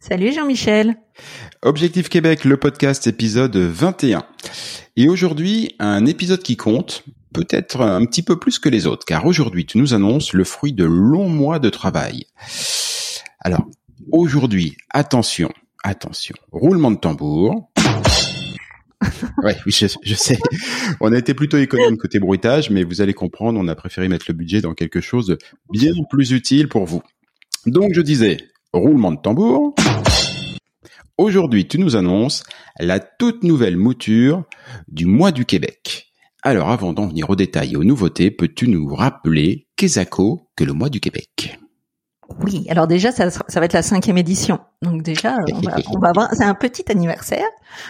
Salut Jean-Michel. Objectif Québec, le podcast épisode 21. Et aujourd'hui, un épisode qui compte, peut-être un petit peu plus que les autres, car aujourd'hui, tu nous annonces le fruit de longs mois de travail. Alors, aujourd'hui, attention, attention, roulement de tambour. ouais, oui, je, je, sais. On a été plutôt économe côté bruitage, mais vous allez comprendre, on a préféré mettre le budget dans quelque chose de bien plus utile pour vous. Donc, je disais, roulement de tambour. Aujourd'hui, tu nous annonces la toute nouvelle mouture du mois du Québec. Alors, avant d'en venir aux détails et aux nouveautés, peux-tu nous rappeler, Kesako, que le mois du Québec? Oui, alors déjà, ça, ça, va être la cinquième édition. Donc déjà, on va, on va avoir, c'est un petit anniversaire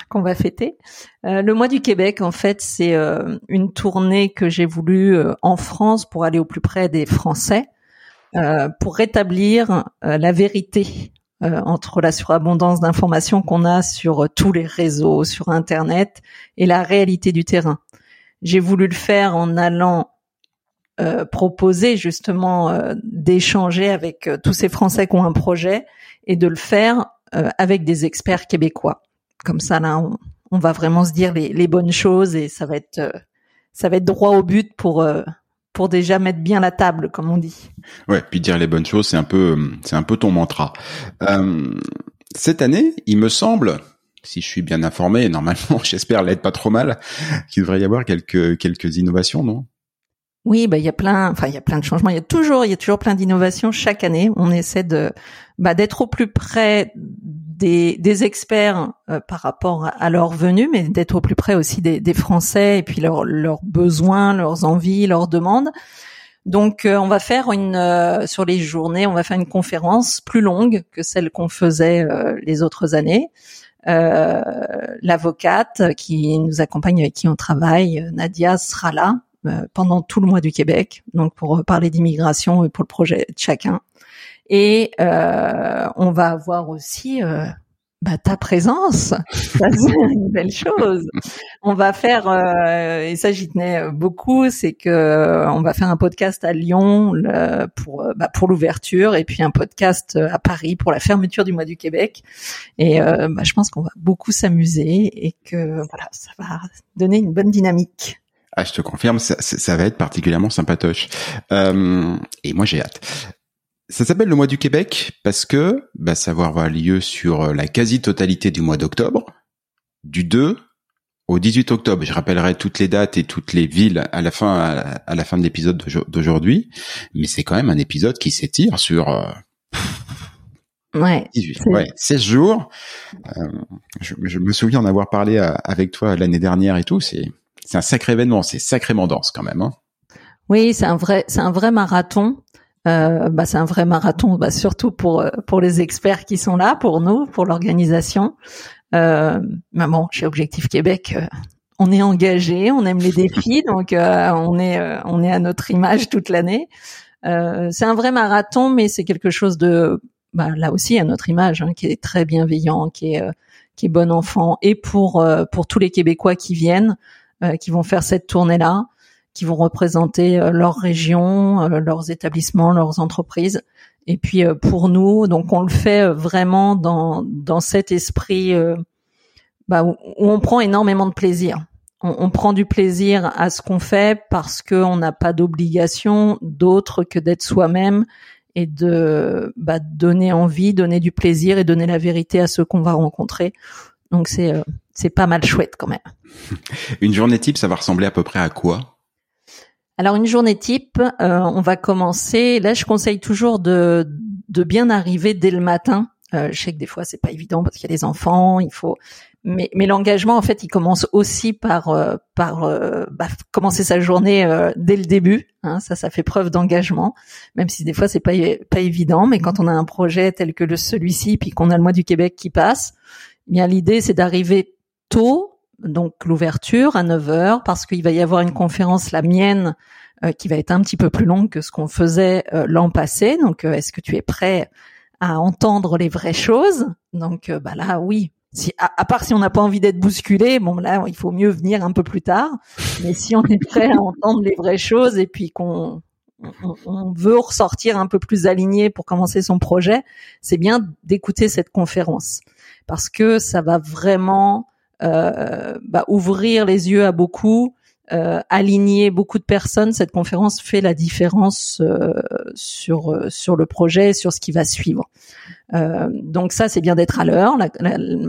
qu'on va fêter. Euh, le mois du Québec, en fait, c'est euh, une tournée que j'ai voulu euh, en France pour aller au plus près des Français, euh, pour rétablir euh, la vérité entre la surabondance d'informations qu'on a sur tous les réseaux, sur Internet, et la réalité du terrain. J'ai voulu le faire en allant euh, proposer justement euh, d'échanger avec euh, tous ces Français qui ont un projet et de le faire avec des experts québécois. Comme ça, là, on, on va vraiment se dire les, les, bonnes choses et ça va être ça va être droit au but pour pour déjà mettre bien la table, comme on dit. Ouais, puis dire les bonnes choses, c'est un peu c'est un peu ton mantra. cette année, il me semble, si je suis bien informé, normalement, j'espère l'être pas trop mal, qu'il devrait y avoir quelques quelques innovations, non? Oui, bah il y a plein, enfin il y a plein de changements. Il y a toujours, il y a toujours plein d'innovations chaque année. On essaie de bah, d'être au plus près des, des experts euh, par rapport à leur venue, mais d'être au plus près aussi des, des Français et puis leurs leurs besoins, leurs envies, leurs demandes. Donc euh, on va faire une euh, sur les journées, on va faire une conférence plus longue que celle qu'on faisait les autres années. L'avocate qui nous accompagne, avec qui on travaille, Nadia sera là euh, pendant tout le mois du Québec, donc pour parler d'immigration et pour le projet de chacun. Et euh, on va avoir aussi euh, bah, ta présence, ça c'est une belle chose. On va faire, euh, et ça j'y tenais beaucoup, c'est que on va faire un podcast à Lyon le, pour bah, pour l'ouverture et puis un podcast à Paris pour la fermeture du mois du Québec. Et euh, bah, je pense qu'on va beaucoup s'amuser et que voilà, ça va donner une bonne dynamique. Ah, je te confirme, ça, ça va être particulièrement sympatoche. Euh, et moi, j'ai hâte. Ça s'appelle le mois du Québec parce que bah, ça va avoir lieu sur la quasi-totalité du mois d'octobre, du 2 au 18 octobre. Je rappellerai toutes les dates et toutes les villes à la fin à la, fin de l'épisode d'aujourd'hui, mais c'est quand même un épisode qui s'étire sur euh, Ouais. 18, ouais, 16 jours. Euh, je, je, me souviens en avoir parlé à, avec toi l'année dernière et tout. C'est c'est un sacré événement, c'est sacrément dense quand même. Hein. Oui, c'est un vrai, c'est un vrai marathon. Euh, bah, c'est un vrai marathon, bah, surtout pour euh, pour les experts qui sont là, pour nous, pour l'organisation. Euh, mais bon, chez Objectif Québec, euh, on est engagé, on aime les défis, donc euh, on est on est à notre image toute l'année. c'est un vrai marathon, mais c'est quelque chose de bah, là aussi à notre image, hein, qui est très bienveillant, qui est qui est bon enfant, et pour pour tous les Québécois qui viennent, qui vont faire cette tournée là, qui vont représenter leur région, leurs établissements, leurs entreprises. Et puis pour nous, donc on le fait vraiment dans dans cet esprit bah, où, on prend énormément de plaisir. On, on prend du plaisir à ce qu'on fait parce qu'on n'a pas d'obligation d'autre que d'être soi-même et de bah, donner envie, donner du plaisir et donner la vérité à ceux qu'on va rencontrer. Donc c'est euh, c'est pas mal chouette quand même. Une journée type, ça va ressembler à peu près à quoi? Alors une journée type, euh, on va commencer. Là, je conseille toujours de de bien arriver dès le matin. Euh, je sais que des fois c'est pas évident parce qu'il y a des enfants, il faut mais, mais l'engagement, en fait, il commence aussi par euh, par euh, bah, commencer sa journée euh, dès le début. Hein, ça, ça fait preuve d'engagement, même si des fois c'est pas pas évident. Mais quand on a un projet tel que le celui-ci, puis qu'on a le mois du Québec qui passe, eh bien l'idée c'est d'arriver tôt, donc l'ouverture à 9 heures, parce qu'il va y avoir une conférence, la mienne, qui va être un petit peu plus longue que ce qu'on faisait l'an passé. Donc, est-ce que tu es prêt à entendre les vraies choses? Donc, bah là, oui, si, à, part si on n'a pas envie d'être bousculé, bon là, il faut mieux venir un peu plus tard. Mais si on est prêt à entendre les vraies choses et puis qu'on on, veut ressortir un peu plus aligné pour commencer son projet, c'est bien d'écouter cette conférence parce que ça va vraiment euh, bah, ouvrir les yeux à beaucoup, euh, aligner beaucoup de personnes. Cette conférence fait la différence euh, sur euh, sur le projet, sur ce qui va suivre. Euh, donc ça, c'est bien d'être à l'heure.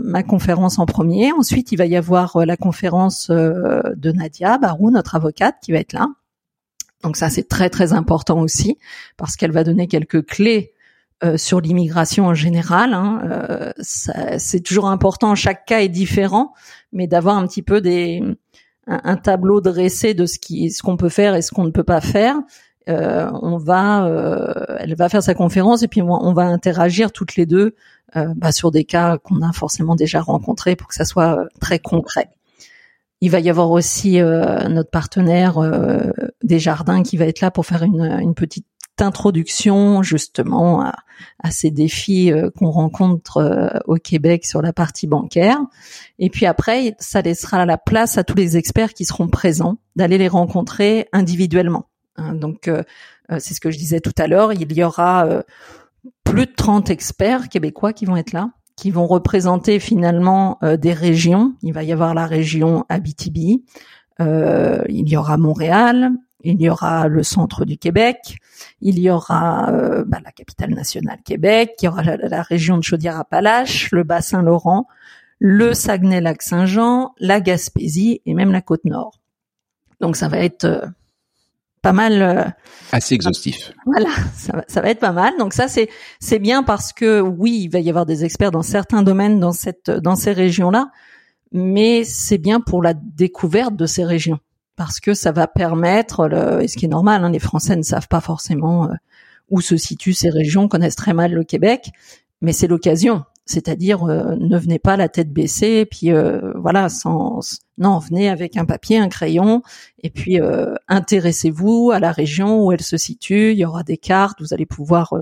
ma conférence en premier. Ensuite, il va y avoir euh, la conférence euh, de Nadia Barou, notre avocate, qui va être là. Donc ça, c'est très très important aussi parce qu'elle va donner quelques clés sur l'immigration en général. Hein. c'est toujours important. Chaque cas est différent, mais d'avoir un petit peu des un, tableau dressé de ce qui ce qu'on peut faire et ce qu'on ne peut pas faire euh, on va, euh, elle va faire sa conférence et puis on va interagir toutes les deux euh, bah, sur des cas qu'on a forcément déjà rencontrés pour que ça soit très concret. Il va y avoir aussi notre partenaire des jardins qui va être là pour faire une, petite introduction justement à, ces défis qu'on rencontre au Québec sur la partie bancaire. Et puis après, ça laissera la place à tous les experts qui seront présents d'aller les rencontrer individuellement. Hein. donc, euh, euh, c'est ce que je disais tout à l'heure. Il y aura euh, plus de 30 experts québécois qui vont être là, qui vont représenter finalement des régions. Il va y avoir la région Abitibi, il y aura Montréal, il y aura le centre du Québec, il y aura bah, la capitale nationale Québec, il y aura la, région de Chaudière-Appalaches, le Bas-Saint-Laurent, le Saguenay-Lac-Saint-Jean, la Gaspésie et même la Côte-Nord. Donc ça va être pas mal euh, assez exhaustif. Voilà, ça va, ça va, être pas mal. Donc ça c'est c'est bien parce que oui, il va y avoir des experts dans certains domaines dans cette dans ces régions-là, mais c'est bien pour la découverte de ces régions parce que ça va permettre le, et ce qui est normal, hein, les Français ne savent pas forcément euh, où se situent ces régions, connaissent très mal le Québec, mais c'est l'occasion c'est-à-dire euh, ne venez pas la tête baissée, puis euh, voilà, sans non, venez avec un papier, un crayon, et puis euh, intéressez-vous à la région où elle se situe. Il y aura des cartes, vous allez pouvoir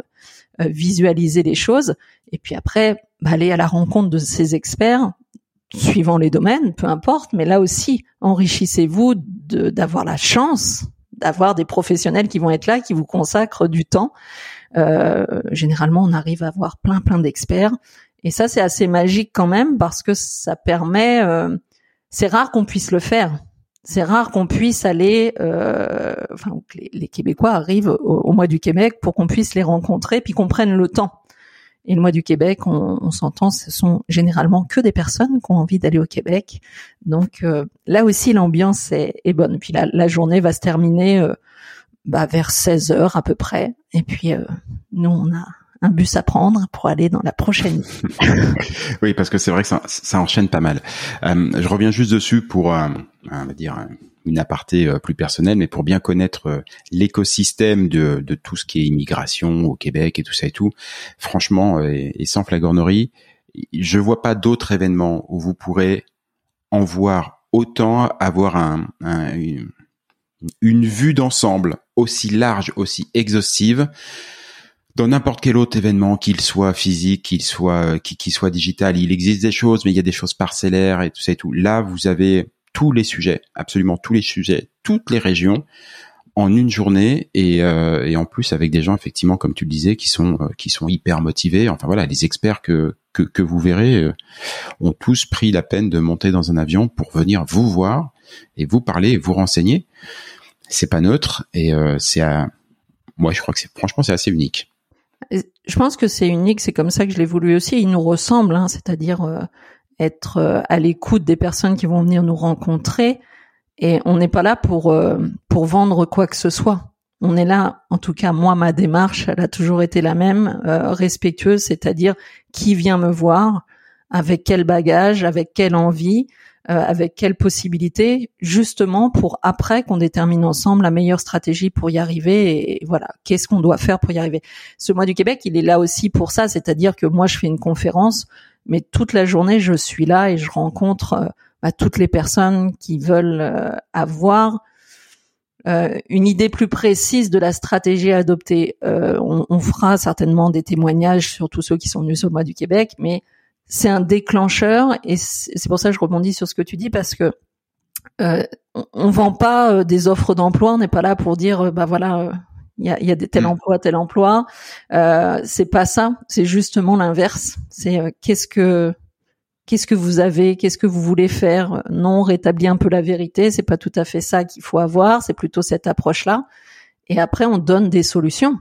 visualiser les choses, et puis après, bah, aller à la rencontre de ces experts, suivant les domaines, peu importe, mais là aussi, enrichissez-vous d'avoir la chance d'avoir des professionnels qui vont être là, qui vous consacrent du temps. généralement, on arrive à avoir plein plein d'experts et ça, c'est assez magique quand même parce que ça permet. Euh, c'est rare qu'on puisse le faire. C'est rare qu'on puisse aller. Euh, enfin, les, les, Québécois arrivent au, mois du Québec pour qu'on puisse les rencontrer puis qu'on prenne le temps. Et le mois du Québec, on, on s'entend, ce sont généralement que des personnes qui ont envie d'aller au Québec. Donc euh, là aussi, l'ambiance est, est, bonne. Puis la, la, journée va se terminer euh, bah, vers 16 heures à peu près. Et puis euh, nous, on a un bus à prendre pour aller dans la prochaine. oui, parce que c'est vrai que ça, ça, enchaîne pas mal. Euh, je reviens juste dessus pour, euh, on va dire, une aparté euh, plus personnelle, mais pour bien connaître euh, l'écosystème de, de tout ce qui est immigration au Québec et tout ça et tout. Franchement, et, sans flagornerie, je vois pas d'autres événements où vous pourrez en voir autant, avoir un, une, une vue d'ensemble aussi large, aussi exhaustive dans n'importe quel autre événement, qu'il soit physique, qu'il soit qu'il soit digital, il existe des choses, mais il y a des choses parcellaires et tout ça et tout. Là, vous avez tous les sujets, absolument tous les sujets, toutes les régions en une journée et, euh, en plus avec des gens effectivement comme tu le disais qui sont euh, qui sont hyper motivés. Enfin voilà, les experts que que, que vous verrez euh, ont tous pris la peine de monter dans un avion pour venir vous voir et vous parler vous renseigner. C'est pas neutre et c'est moi je crois que c'est franchement c'est assez unique. Je pense que c'est unique, c'est comme ça que je l'ai voulu aussi. Il nous ressemble, hein, c'est-à-dire être à l'écoute des personnes qui vont venir nous rencontrer et on n'est pas là pour euh, pour vendre quoi que ce soit. On est là, en tout cas moi, ma démarche, elle a toujours été la même, euh, respectueuse, c'est-à-dire qui vient me voir, avec quel bagage, avec quelle envie, euh, avec quelle possibilité, justement pour après qu'on détermine ensemble la meilleure stratégie pour y arriver et, voilà, qu'est-ce qu'on doit faire pour y arriver. Ce mois du Québec, il est là aussi pour ça, c'est-à-dire que moi je fais une conférence, mais toute la journée je suis là et je rencontre à toutes les personnes qui veulent euh, avoir euh, une idée plus précise de la stratégie à adopter. Euh, on, on, fera certainement des témoignages sur tous ceux qui sont venus le mois du Québec, mais c'est un déclencheur et c'est pour ça que je rebondis sur ce que tu dis parce que euh, on, vend pas des offres d'emploi, on n'est pas là pour dire bah voilà il y a, y a des tel mm. emploi tel emploi. Euh, c'est pas ça, c'est justement l'inverse. C'est qu'est-ce que qu'est-ce que vous avez, qu'est-ce que vous voulez faire? Non, rétablir un peu la vérité, c'est pas tout à fait ça qu'il faut avoir, c'est plutôt cette approche-là. Et après, on donne des solutions,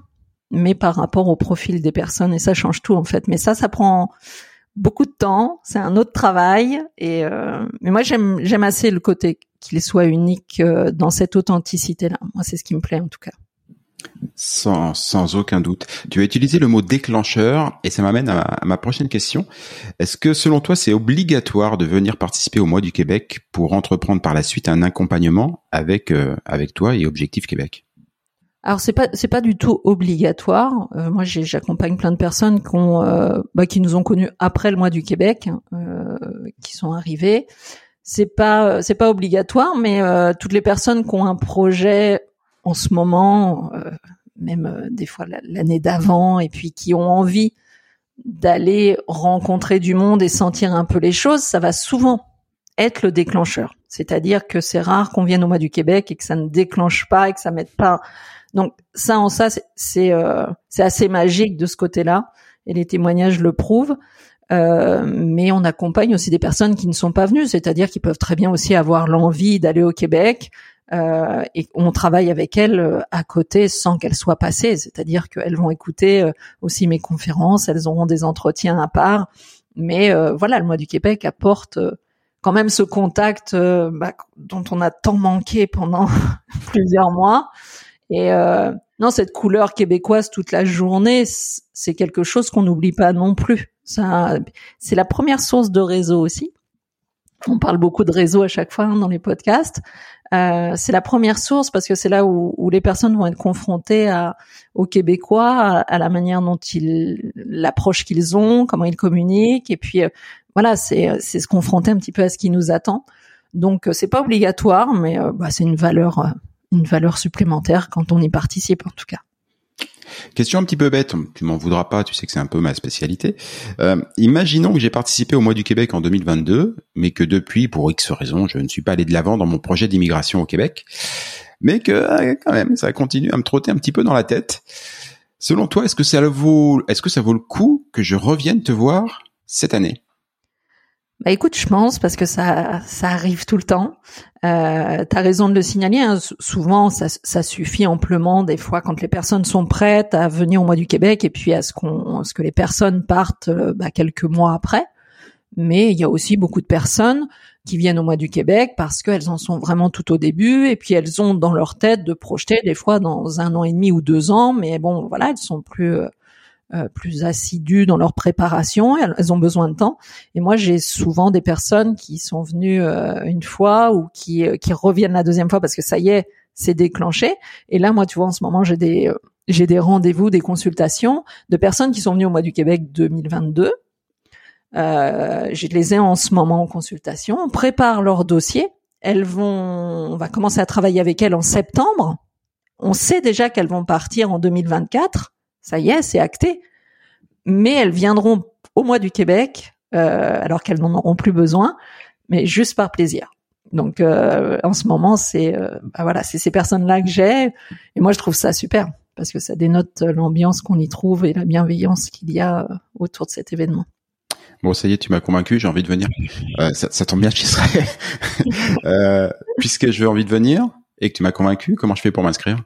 mais par rapport au profil des personnes, et ça change tout en fait. Mais ça, ça prend beaucoup de temps, c'est un autre travail. Et euh, mais moi, j'aime assez le côté qu'il soit unique euh, dans cette authenticité-là. Moi, c'est ce qui me plaît en tout cas. Sans, sans aucun doute. Tu as utilisé le mot déclencheur et ça m'amène à, ma prochaine question. Est-ce que selon toi c'est obligatoire de venir participer au mois du Québec pour entreprendre par la suite un accompagnement avec euh, avec toi et Objectif Québec? Alors c'est pas c'est pas du tout obligatoire. Euh, moi j'accompagne plein de personnes qui ont euh, bah, qui nous ont connus après le mois du Québec, qui sont arrivés. C'est pas c'est pas obligatoire, mais toutes les personnes qui ont un projet en ce moment, euh, même euh, des fois l'année d'avant, et puis qui ont envie d'aller rencontrer du monde et sentir un peu les choses, ça va souvent être le déclencheur. C'est-à-dire que c'est rare qu'on vienne au mois du Québec et que ça ne déclenche pas et que ça mette pas. Donc ça en ça c'est euh, c'est assez magique de ce côté-là et les témoignages le prouvent. Euh, mais on accompagne aussi des personnes qui ne sont pas venues, c'est-à-dire qui peuvent très bien aussi avoir l'envie d'aller au Québec, euh, et on travaille avec elles euh, à côté sans qu'elles soient passées, c'est-à-dire qu'elles vont écouter euh, aussi mes conférences, elles auront des entretiens à part, mais voilà, le mois du Québec apporte quand même ce contact bah, dont on a tant manqué pendant plusieurs mois. Et non, cette couleur québécoise toute la journée, c'est quelque chose qu'on n'oublie pas non plus. C'est la première source de réseau aussi. On parle beaucoup de réseau à chaque fois hein, dans les podcasts. Euh, c'est la première source parce que c'est là où, où, les personnes vont être confrontées à, aux Québécois, à, la manière dont ils, l'approche qu'ils ont, comment ils communiquent, et puis euh, voilà, c'est se confronter un petit peu à ce qui nous attend. Donc euh, c'est pas obligatoire, mais bah, c'est une valeur une valeur supplémentaire quand on y participe en tout cas. Question un petit peu bête, tu m'en voudras pas, tu sais que c'est un peu ma spécialité. Euh, imaginons que j'ai participé au mois du Québec en 2022, mais que depuis, pour X raisons, je ne suis pas allé de l'avant dans mon projet d'immigration au Québec, mais que euh, quand même, ça continue à me trotter un petit peu dans la tête. Selon toi, est-ce que ça vaut, est-ce que ça vaut le coup que je revienne te voir cette année? Bah écoute, je pense parce que ça ça arrive tout le temps. Euh, tu as raison de le signaler. Hein. Souvent, ça, ça, suffit amplement des fois quand les personnes sont prêtes à venir au mois du Québec et puis à ce qu'on ce que les personnes partent euh, bah, quelques mois après. Mais il y a aussi beaucoup de personnes qui viennent au mois du Québec parce qu'elles en sont vraiment tout au début et puis elles ont dans leur tête de projeter des fois dans un an et demi ou deux ans. Mais bon, voilà, elles sont plus euh, euh, plus assidus dans leur préparation, elles, ont besoin de temps. Et moi, j'ai souvent des personnes qui sont venues euh, une fois ou qui, euh, qui reviennent la deuxième fois parce que ça y est, c'est déclenché. Et là, moi, tu vois, en ce moment, j'ai des j'ai des rendez-vous, des consultations de personnes qui sont venues au mois du Québec 2022. Euh, je les ai en ce moment en consultation. On prépare leur dossier. Elles vont, on va commencer à travailler avec elles en septembre. On sait déjà qu'elles vont partir en 2024 Ça y est, c'est acté. Mais elles viendront au mois du Québec, euh, alors qu'elles n'en auront plus besoin, mais juste par plaisir. Donc euh, en ce moment, c'est euh, bah voilà, c'est ces personnes-là que j'ai, et moi je trouve ça super parce que ça dénote l'ambiance qu'on y trouve et la bienveillance qu'il y a autour de cet événement. Bon, ça y est, tu m'as convaincu, j'ai envie de venir. Ça, tombe bien, j'y serai. puisque j'ai envie de venir et que tu m'as convaincu, comment je fais pour m'inscrire?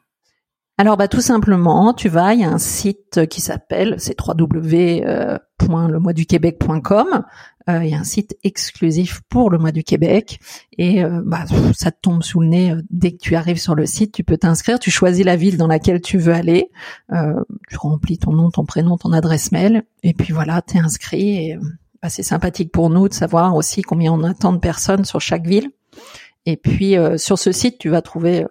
Alors bah tout simplement, tu vas, il y a un site qui s'appelle c'est www.lemoisduquebec.com. Euh, il y a un site exclusif pour le mois du Québec et euh, bah, ça te tombe sous le nez euh, dès que tu arrives sur le site. Tu peux t'inscrire, tu choisis la ville dans laquelle tu veux aller, tu remplis ton nom, ton prénom, ton adresse mail et puis voilà, t'es inscrit. Et bah, c'est sympathique pour nous de savoir aussi combien on attend de personnes sur chaque ville. Et puis sur ce site, tu vas trouver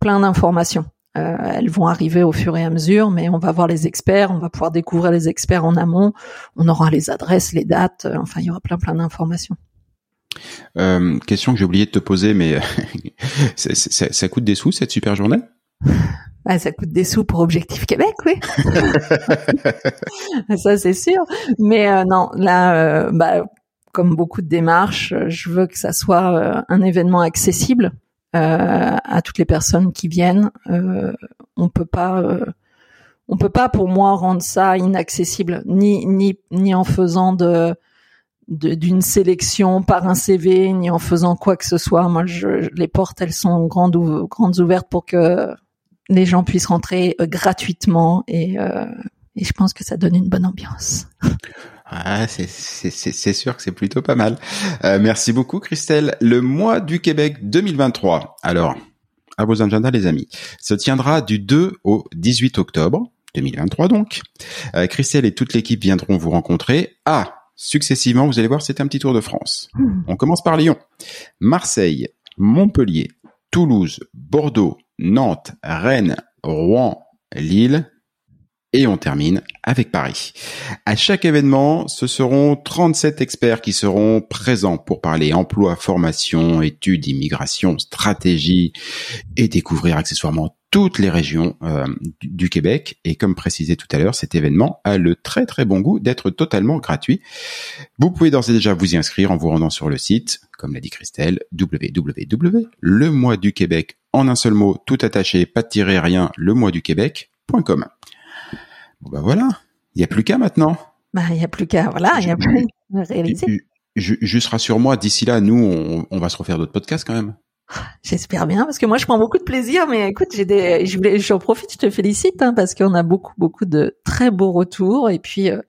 plein d'informations. Euh, elles vont arriver au fur et à mesure, mais on va voir les experts, on va pouvoir découvrir les experts en amont, on aura les adresses, les dates, euh, enfin il y aura plein plein d'informations. Euh, question que j'ai oublié de te poser, mais ça, coûte des sous cette super journée? Bah, ça coûte des sous pour Objectif Québec, oui. ça c'est sûr. Mais non, là, bah, comme beaucoup de démarches, je veux que ça soit un événement accessible. Euh, à toutes les personnes qui viennent. Euh, on peut pas, euh, on peut pas pour moi rendre ça inaccessible, ni ni ni en faisant de d'une sélection par un CV, ni en faisant quoi que ce soit. Moi, je, les portes, elles sont grandes, grandes ouvertes pour que les gens puissent rentrer gratuitement et, et je pense que ça donne une bonne ambiance. Ah, c'est sûr que c'est plutôt pas mal. Euh, merci beaucoup Christelle. Le mois du Québec 2023. Alors, à vos agendas les amis, se tiendra du 2 au 18 octobre 2023 donc. Euh, Christelle et toute l'équipe viendront vous rencontrer à successivement, vous allez voir, c'est un petit tour de France. On commence par Lyon, Marseille, Montpellier, Toulouse, Bordeaux, Nantes, Rennes, Rouen, Lille, et on termine avec Paris. À chaque événement, ce seront 37 experts qui seront présents pour parler emploi, formation, études, immigration, stratégie et découvrir accessoirement toutes les régions euh, du Québec. Et comme précisé tout à l'heure, cet événement a le très très bon goût d'être totalement gratuit. Vous pouvez d'ores et déjà vous y inscrire en vous rendant sur le site, comme l'a dit Christelle, www.lemoisduquebec en un seul mot, tout attaché, pas de tirer rien, le mois du Québec.com. Bon bah voilà, il y a plus qu'à maintenant. Bah il y a plus qu'à voilà, il y a plus à réaliser. Juste rassure-moi, d'ici là, nous, on, on va se refaire d'autres podcasts quand même. J'espère bien parce que moi je prends beaucoup de plaisir. Mais écoute, j'ai des, je voulais, j'en profite, je te félicite hein, parce qu'on a beaucoup beaucoup de très beaux retours et puis euh,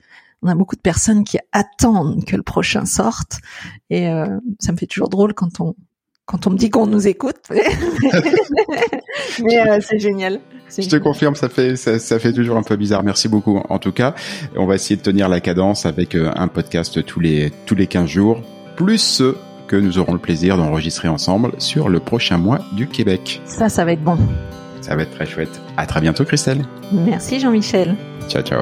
on a beaucoup de personnes qui attendent que le prochain sorte et euh, ça me fait toujours drôle quand on quand on me dit qu'on nous écoute. mais euh, c'est génial. Je te confirme, ça fait ça, ça, fait toujours un peu bizarre. Merci beaucoup. En tout cas, on va essayer de tenir la cadence avec euh, un podcast tous les tous les 15 jours, plus ceux que nous aurons le plaisir d'enregistrer ensemble sur le prochain mois du Québec. Ça, ça va être bon. Ça va être très chouette. À très bientôt, Christelle. Merci, Jean-Michel. Ciao, ciao.